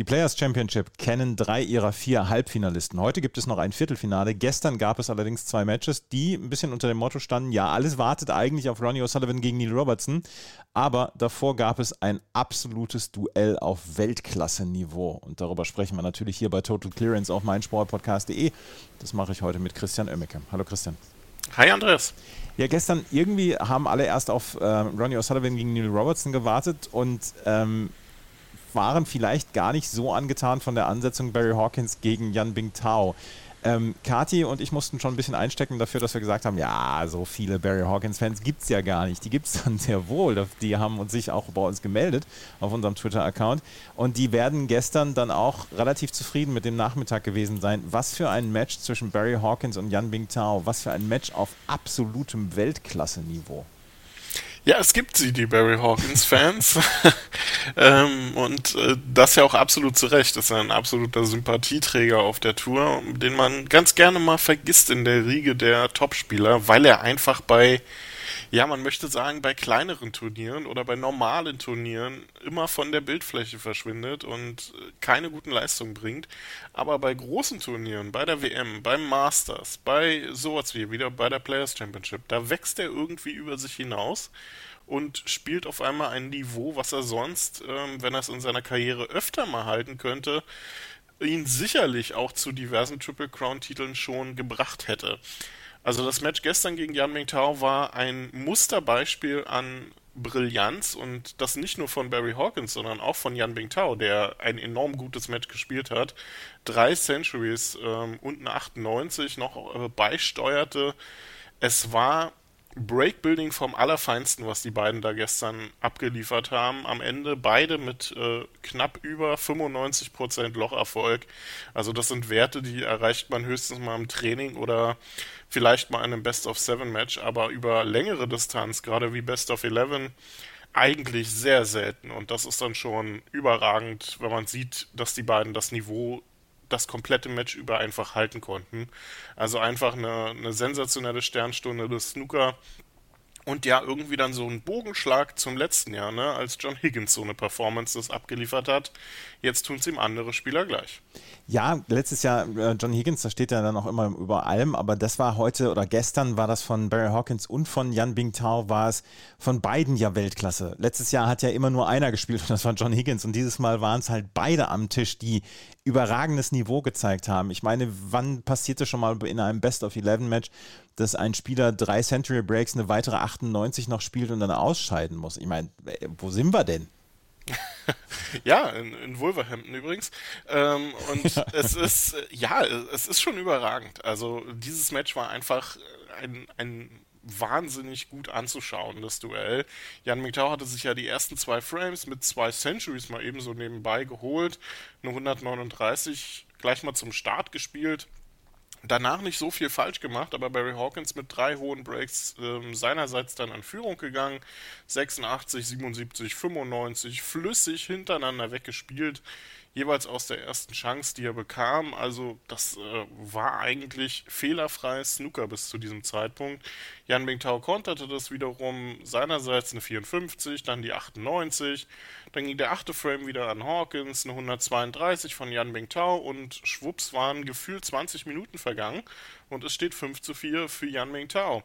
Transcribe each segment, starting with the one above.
Die Players Championship kennen drei ihrer vier Halbfinalisten. Heute gibt es noch ein Viertelfinale. Gestern gab es allerdings zwei Matches, die ein bisschen unter dem Motto standen: Ja, alles wartet eigentlich auf Ronnie O'Sullivan gegen Neil Robertson. Aber davor gab es ein absolutes Duell auf Weltklasse-Niveau. Und darüber sprechen wir natürlich hier bei Total Clearance auf meinsportpodcast.de. Das mache ich heute mit Christian Oemmeke. Hallo Christian. Hi Andreas. Ja, gestern irgendwie haben alle erst auf äh, Ronnie O'Sullivan gegen Neil Robertson gewartet und ähm, waren vielleicht gar nicht so angetan von der Ansetzung Barry Hawkins gegen Yan Bingtao. Ähm, Kati und ich mussten schon ein bisschen einstecken dafür, dass wir gesagt haben, ja, so viele Barry Hawkins-Fans gibt es ja gar nicht. Die gibt es dann sehr wohl. Die haben uns sich auch bei uns gemeldet auf unserem Twitter-Account. Und die werden gestern dann auch relativ zufrieden mit dem Nachmittag gewesen sein. Was für ein Match zwischen Barry Hawkins und Yan Bingtao. Was für ein Match auf absolutem Weltklasse-Niveau. Ja, es gibt sie, die Barry Hawkins-Fans. ähm, und äh, das ja auch absolut zu Recht. Das ist ein absoluter Sympathieträger auf der Tour, den man ganz gerne mal vergisst in der Riege der Topspieler, weil er einfach bei ja, man möchte sagen, bei kleineren Turnieren oder bei normalen Turnieren immer von der Bildfläche verschwindet und äh, keine guten Leistungen bringt. Aber bei großen Turnieren, bei der WM, beim Masters, bei sowas wie wieder bei der Players Championship, da wächst er irgendwie über sich hinaus und spielt auf einmal ein Niveau, was er sonst, ähm, wenn er es in seiner Karriere öfter mal halten könnte, ihn sicherlich auch zu diversen Triple Crown Titeln schon gebracht hätte. Also das Match gestern gegen Yan Mingtao war ein Musterbeispiel an Brillanz und das nicht nur von Barry Hawkins, sondern auch von Yan Bingtao, der ein enorm gutes Match gespielt hat. Drei Centuries ähm, und eine 98 noch äh, beisteuerte. Es war Breakbuilding vom Allerfeinsten, was die beiden da gestern abgeliefert haben. Am Ende beide mit äh, knapp über 95% Locherfolg. Also das sind Werte, die erreicht man höchstens mal im Training oder vielleicht mal in einem Best-of-Seven-Match, aber über längere Distanz, gerade wie Best-of-Eleven, eigentlich sehr selten. Und das ist dann schon überragend, wenn man sieht, dass die beiden das Niveau das komplette Match über einfach halten konnten. Also einfach eine, eine sensationelle Sternstunde des Snooker. Und ja, irgendwie dann so ein Bogenschlag zum letzten Jahr, ne, als John Higgins so eine Performance das abgeliefert hat. Jetzt tun es ihm andere Spieler gleich. Ja, letztes Jahr äh, John Higgins, da steht er dann auch immer über allem, aber das war heute oder gestern war das von Barry Hawkins und von Jan Bingtao war es von beiden ja Weltklasse. Letztes Jahr hat ja immer nur einer gespielt und das war John Higgins und dieses Mal waren es halt beide am Tisch, die überragendes Niveau gezeigt haben. Ich meine, wann passierte schon mal in einem Best of Eleven Match, dass ein Spieler drei Century Breaks, eine weitere 98 noch spielt und dann ausscheiden muss? Ich meine, wo sind wir denn? ja, in, in Wolverhampton übrigens. Ähm, und ja. es ist, ja, es ist schon überragend. Also dieses Match war einfach ein, ein wahnsinnig gut anzuschauen, das Duell. Jan Mingtao hatte sich ja die ersten zwei Frames mit zwei Centuries mal ebenso nebenbei geholt. Eine 139 gleich mal zum Start gespielt danach nicht so viel falsch gemacht, aber Barry Hawkins mit drei hohen Breaks äh, seinerseits dann an Führung gegangen. 86, 77, 95, flüssig hintereinander weggespielt jeweils aus der ersten Chance, die er bekam. Also das äh, war eigentlich fehlerfreies Snooker bis zu diesem Zeitpunkt. Jan Bingtao konterte das wiederum seinerseits eine 54, dann die 98, dann ging der achte Frame wieder an Hawkins, eine 132 von Jan Bingtao und schwupps waren gefühlt 20 Minuten vergangen und es steht 5 zu 4 für Yan Mingtao.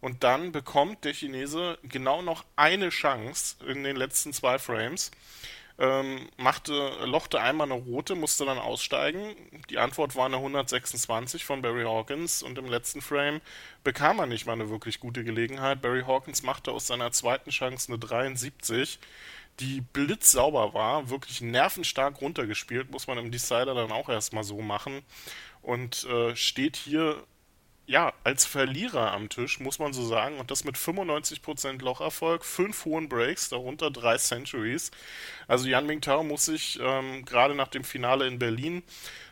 Und dann bekommt der Chinese genau noch eine Chance in den letzten zwei Frames ähm, machte, lochte einmal eine rote, musste dann aussteigen. Die Antwort war eine 126 von Barry Hawkins und im letzten Frame bekam er nicht mal eine wirklich gute Gelegenheit. Barry Hawkins machte aus seiner zweiten Chance eine 73, die blitzsauber war, wirklich nervenstark runtergespielt, muss man im Decider dann auch erstmal so machen und äh, steht hier ja, als Verlierer am Tisch, muss man so sagen. Und das mit 95% Locherfolg, fünf hohen Breaks, darunter drei Centuries. Also Jan Mingtao muss sich ähm, gerade nach dem Finale in Berlin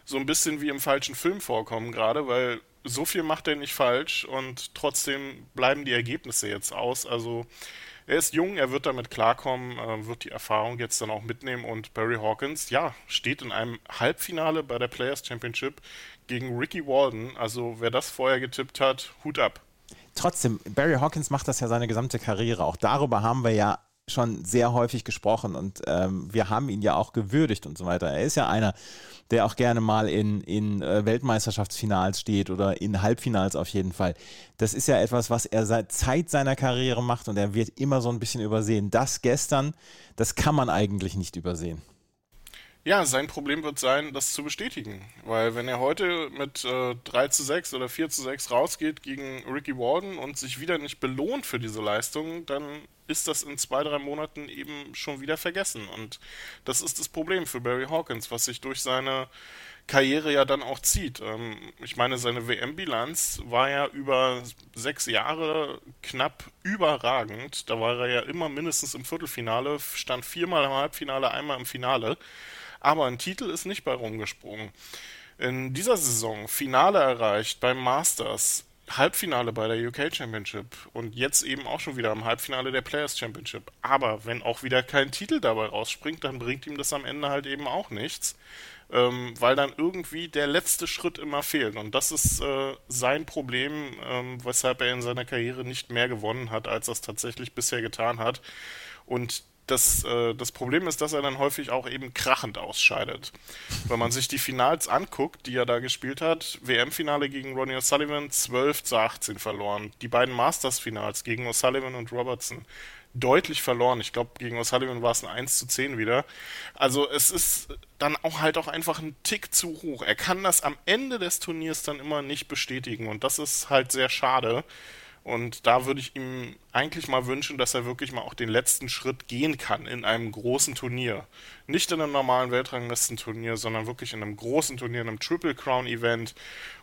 so ein bisschen wie im falschen Film vorkommen, gerade, weil so viel macht er nicht falsch und trotzdem bleiben die Ergebnisse jetzt aus. Also er ist jung, er wird damit klarkommen, äh, wird die Erfahrung jetzt dann auch mitnehmen und Barry Hawkins, ja, steht in einem Halbfinale bei der Players Championship gegen Ricky Walden. Also wer das vorher getippt hat, Hut ab. Trotzdem, Barry Hawkins macht das ja seine gesamte Karriere. Auch darüber haben wir ja schon sehr häufig gesprochen und ähm, wir haben ihn ja auch gewürdigt und so weiter. Er ist ja einer, der auch gerne mal in, in äh, Weltmeisterschaftsfinals steht oder in Halbfinals auf jeden Fall. Das ist ja etwas, was er seit Zeit seiner Karriere macht und er wird immer so ein bisschen übersehen. Das gestern, das kann man eigentlich nicht übersehen. Ja, sein Problem wird sein, das zu bestätigen. Weil wenn er heute mit äh, 3 zu 6 oder 4 zu 6 rausgeht gegen Ricky Warden und sich wieder nicht belohnt für diese Leistung, dann ist das in zwei, drei Monaten eben schon wieder vergessen. Und das ist das Problem für Barry Hawkins, was sich durch seine Karriere ja dann auch zieht. Ähm, ich meine, seine WM-Bilanz war ja über sechs Jahre knapp überragend. Da war er ja immer mindestens im Viertelfinale, stand viermal im Halbfinale, einmal im Finale aber ein Titel ist nicht bei rumgesprungen. In dieser Saison Finale erreicht beim Masters, Halbfinale bei der UK Championship und jetzt eben auch schon wieder im Halbfinale der Players Championship. Aber wenn auch wieder kein Titel dabei rausspringt, dann bringt ihm das am Ende halt eben auch nichts, ähm, weil dann irgendwie der letzte Schritt immer fehlt. Und das ist äh, sein Problem, ähm, weshalb er in seiner Karriere nicht mehr gewonnen hat, als er es tatsächlich bisher getan hat. Und das, äh, das Problem ist, dass er dann häufig auch eben krachend ausscheidet. Wenn man sich die Finals anguckt, die er da gespielt hat, WM-Finale gegen Ronnie O'Sullivan 12 zu 18 verloren. Die beiden Masters-Finals gegen O'Sullivan und Robertson deutlich verloren. Ich glaube, gegen O'Sullivan war es ein 1 zu 10 wieder. Also es ist dann auch halt auch einfach ein Tick zu hoch. Er kann das am Ende des Turniers dann immer nicht bestätigen und das ist halt sehr schade. Und da würde ich ihm eigentlich mal wünschen, dass er wirklich mal auch den letzten Schritt gehen kann in einem großen Turnier. Nicht in einem normalen Weltranglistenturnier, sondern wirklich in einem großen Turnier, in einem Triple Crown Event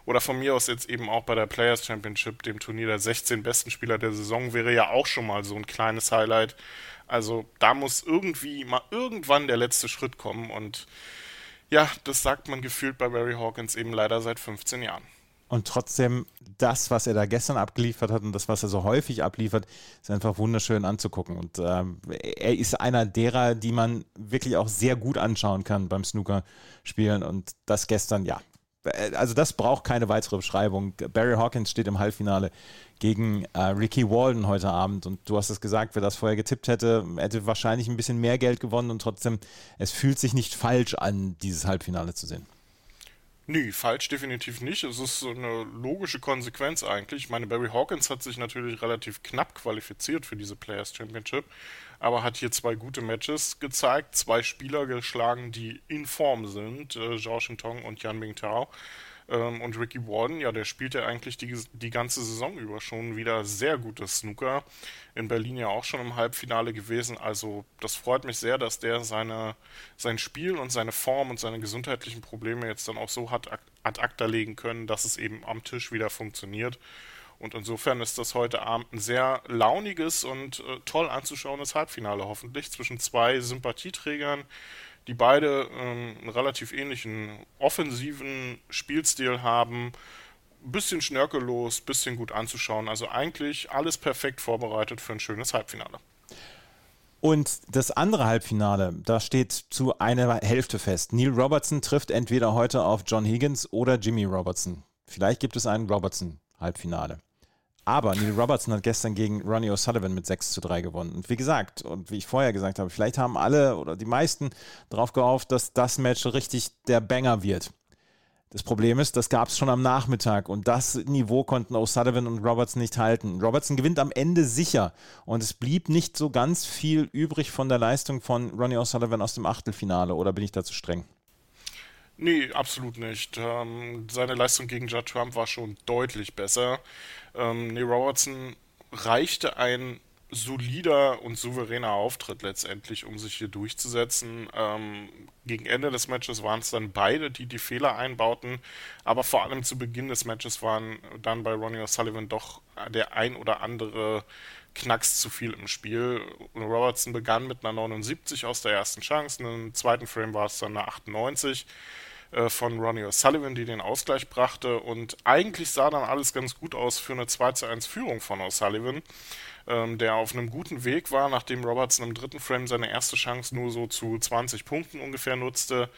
oder von mir aus jetzt eben auch bei der Players Championship, dem Turnier der 16 besten Spieler der Saison, wäre ja auch schon mal so ein kleines Highlight. Also da muss irgendwie mal irgendwann der letzte Schritt kommen und ja, das sagt man gefühlt bei Barry Hawkins eben leider seit 15 Jahren. Und trotzdem, das, was er da gestern abgeliefert hat und das, was er so häufig abliefert, ist einfach wunderschön anzugucken. Und ähm, er ist einer derer, die man wirklich auch sehr gut anschauen kann beim Snooker-Spielen. Und das gestern, ja. Also das braucht keine weitere Beschreibung. Barry Hawkins steht im Halbfinale gegen äh, Ricky Walden heute Abend. Und du hast es gesagt, wer das vorher getippt hätte, hätte wahrscheinlich ein bisschen mehr Geld gewonnen. Und trotzdem, es fühlt sich nicht falsch an, dieses Halbfinale zu sehen. Nee, falsch definitiv nicht. Es ist so eine logische Konsequenz eigentlich. Ich meine, Barry Hawkins hat sich natürlich relativ knapp qualifiziert für diese Players Championship, aber hat hier zwei gute Matches gezeigt, zwei Spieler geschlagen, die in Form sind, äh, Zhao Shintong und Yan Mingtao. Ähm, und Ricky Warden, ja, der spielt ja eigentlich die, die ganze Saison über schon wieder sehr gutes Snooker. In Berlin ja auch schon im Halbfinale gewesen. Also das freut mich sehr, dass der seine, sein Spiel und seine Form und seine gesundheitlichen Probleme jetzt dann auch so hat ad acta legen können, dass es eben am Tisch wieder funktioniert. Und insofern ist das heute Abend ein sehr launiges und äh, toll anzuschauendes Halbfinale hoffentlich zwischen zwei Sympathieträgern, die beide ähm, einen relativ ähnlichen offensiven Spielstil haben. Bisschen schnörkellos, bisschen gut anzuschauen. Also eigentlich alles perfekt vorbereitet für ein schönes Halbfinale. Und das andere Halbfinale, da steht zu einer Hälfte fest. Neil Robertson trifft entweder heute auf John Higgins oder Jimmy Robertson. Vielleicht gibt es ein Robertson-Halbfinale. Aber Neil Robertson hat gestern gegen Ronnie O'Sullivan mit 6 zu 3 gewonnen. Und wie gesagt, und wie ich vorher gesagt habe, vielleicht haben alle oder die meisten darauf gehofft, dass das Match richtig der Banger wird. Das Problem ist, das gab es schon am Nachmittag und das Niveau konnten O'Sullivan und Robertson nicht halten. Robertson gewinnt am Ende sicher und es blieb nicht so ganz viel übrig von der Leistung von Ronnie O'Sullivan aus dem Achtelfinale oder bin ich da zu streng? Nee, absolut nicht. Ähm, seine Leistung gegen Judd Trump war schon deutlich besser. Ähm, Neil Robertson reichte ein solider und souveräner Auftritt letztendlich, um sich hier durchzusetzen. Ähm, gegen Ende des Matches waren es dann beide, die die Fehler einbauten, aber vor allem zu Beginn des Matches waren dann bei Ronnie O'Sullivan doch der ein oder andere Knacks zu viel im Spiel. Robertson begann mit einer 79 aus der ersten Chance, im zweiten Frame war es dann eine 98 äh, von Ronnie O'Sullivan, die den Ausgleich brachte. Und eigentlich sah dann alles ganz gut aus für eine 2 zu 1 Führung von O'Sullivan ähm, der auf einem guten Weg war, nachdem Robertson im dritten Frame seine erste Chance nur so zu 20 Punkten ungefähr nutzte.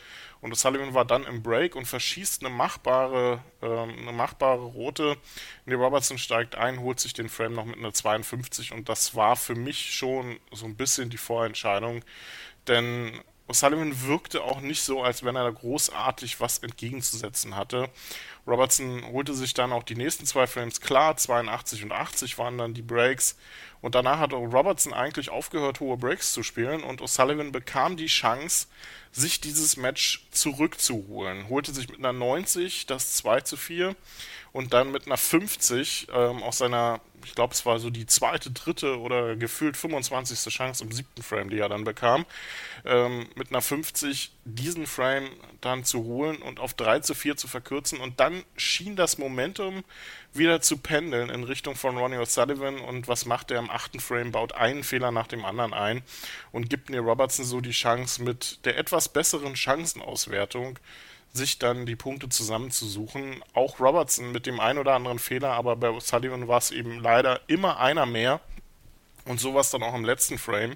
Und Sullivan war dann im Break und verschießt eine machbare, ähm, eine machbare rote. Nee, Robertson steigt ein, holt sich den Frame noch mit einer 52 und das war für mich schon so ein bisschen die Vorentscheidung. Denn O'Sullivan wirkte auch nicht so, als wenn er da großartig was entgegenzusetzen hatte. Robertson holte sich dann auch die nächsten zwei Frames klar, 82 und 80 waren dann die Breaks. Und danach hat Robertson eigentlich aufgehört, hohe Breaks zu spielen und O'Sullivan bekam die Chance, sich dieses Match zurückzuholen. Holte sich mit einer 90 das 2 zu 4 und dann mit einer 50 ähm, aus seiner, ich glaube, es war so die zweite, dritte oder gefühlt 25. Chance im siebten Frame, die er dann bekam, ähm, mit einer 50 diesen Frame dann zu holen und auf 3 zu 4 zu verkürzen und dann schien das Momentum wieder zu pendeln in Richtung von Ronnie O'Sullivan und was macht er im achten Frame? Baut einen Fehler nach dem anderen ein und gibt Neil Robertson so die Chance mit der etwas besseren Chancenauswertung sich dann die Punkte zusammenzusuchen. Auch Robertson mit dem einen oder anderen Fehler, aber bei Sullivan war es eben leider immer einer mehr. Und so war es dann auch im letzten Frame.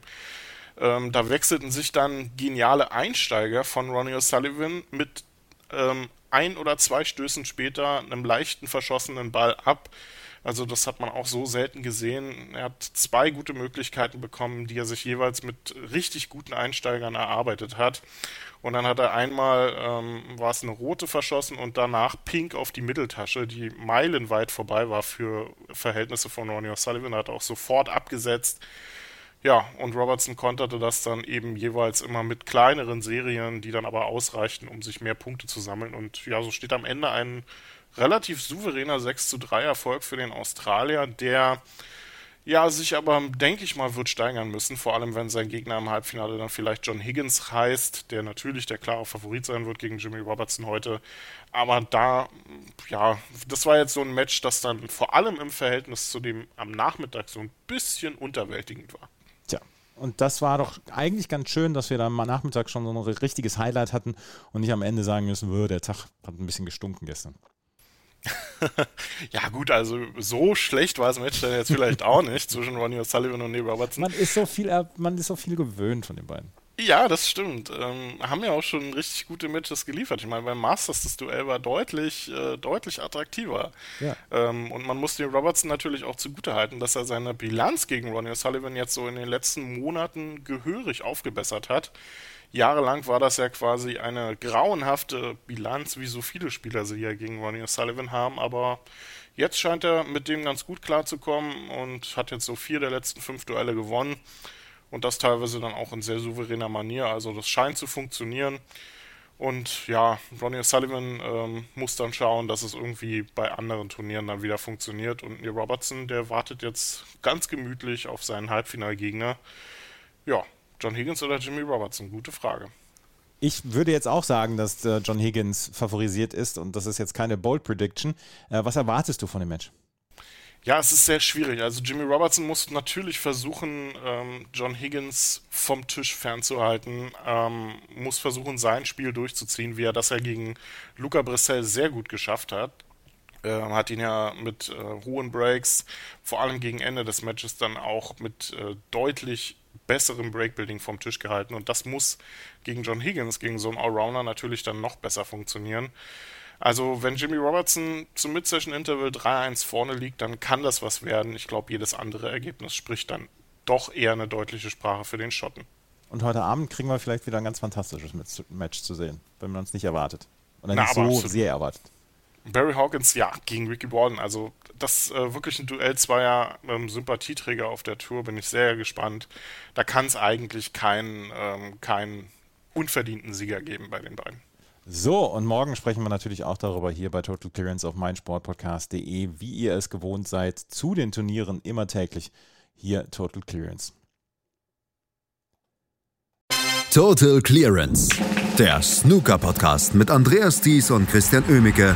Ähm, da wechselten sich dann geniale Einsteiger von Ronnie O'Sullivan mit ähm, ein oder zwei Stößen später einem leichten verschossenen Ball ab. Also das hat man auch so selten gesehen. Er hat zwei gute Möglichkeiten bekommen, die er sich jeweils mit richtig guten Einsteigern erarbeitet hat. Und dann hat er einmal, ähm, war es eine rote verschossen und danach pink auf die Mitteltasche, die meilenweit vorbei war für Verhältnisse von Ronnie O'Sullivan. Er hat auch sofort abgesetzt. Ja, und Robertson konterte das dann eben jeweils immer mit kleineren Serien, die dann aber ausreichten, um sich mehr Punkte zu sammeln. Und ja, so steht am Ende ein relativ souveräner 6 zu 3 Erfolg für den Australier, der ja, sich aber, denke ich mal, wird steigern müssen, vor allem wenn sein Gegner im Halbfinale dann vielleicht John Higgins heißt, der natürlich der klare Favorit sein wird gegen Jimmy Robertson heute. Aber da, ja, das war jetzt so ein Match, das dann vor allem im Verhältnis zu dem am Nachmittag so ein bisschen unterwältigend war. Tja, und das war doch eigentlich ganz schön, dass wir da am Nachmittag schon so ein richtiges Highlight hatten und nicht am Ende sagen müssen, der Tag hat ein bisschen gestunken gestern. ja, gut, also so schlecht war das Match dann jetzt vielleicht auch nicht zwischen Ronnie O'Sullivan und Neil Robertson. Man ist so viel, man ist so viel gewöhnt von den beiden. Ja, das stimmt. Ähm, haben ja auch schon richtig gute Matches geliefert. Ich meine, beim Masters das Duell war deutlich, äh, deutlich attraktiver. Ja. Ähm, und man muss dem Robertson natürlich auch zugutehalten, dass er seine Bilanz gegen Ronnie O'Sullivan jetzt so in den letzten Monaten gehörig aufgebessert hat jahrelang war das ja quasi eine grauenhafte Bilanz, wie so viele Spieler sie ja gegen Ronnie O'Sullivan haben, aber jetzt scheint er mit dem ganz gut klarzukommen und hat jetzt so vier der letzten fünf Duelle gewonnen und das teilweise dann auch in sehr souveräner Manier, also das scheint zu funktionieren. Und ja, Ronnie O'Sullivan ähm, muss dann schauen, dass es irgendwie bei anderen Turnieren dann wieder funktioniert. Und Neil Robertson, der wartet jetzt ganz gemütlich auf seinen Halbfinalgegner. Ja, John Higgins oder Jimmy Robertson? Gute Frage. Ich würde jetzt auch sagen, dass äh, John Higgins favorisiert ist und das ist jetzt keine Bold Prediction. Äh, was erwartest du von dem Match? Ja, es ist sehr schwierig. Also Jimmy Robertson muss natürlich versuchen, ähm, John Higgins vom Tisch fernzuhalten, ähm, muss versuchen, sein Spiel durchzuziehen, wie er das ja gegen Luca Brissell sehr gut geschafft hat. Ähm, hat ihn ja mit äh, hohen Breaks, vor allem gegen Ende des Matches, dann auch mit äh, deutlich besserem Breakbuilding vom Tisch gehalten. Und das muss gegen John Higgins, gegen so einen Allrounder natürlich dann noch besser funktionieren. Also, wenn Jimmy Robertson zum Mid-Session-Interval 3-1 vorne liegt, dann kann das was werden. Ich glaube, jedes andere Ergebnis spricht dann doch eher eine deutliche Sprache für den Schotten. Und heute Abend kriegen wir vielleicht wieder ein ganz fantastisches Match zu sehen, wenn man uns nicht erwartet. Oder nicht Na, so sehr erwartet. Barry Hawkins, ja, gegen Ricky Warden. Also, das äh, wirklich ein Duell zweier ähm, Sympathieträger auf der Tour, bin ich sehr gespannt. Da kann es eigentlich keinen ähm, keinen unverdienten Sieger geben bei den beiden. So, und morgen sprechen wir natürlich auch darüber hier bei Total Clearance auf meinsportpodcast.de, wie ihr es gewohnt seid, zu den Turnieren immer täglich hier Total Clearance. Total Clearance, der Snooker-Podcast mit Andreas Thies und Christian Ömicke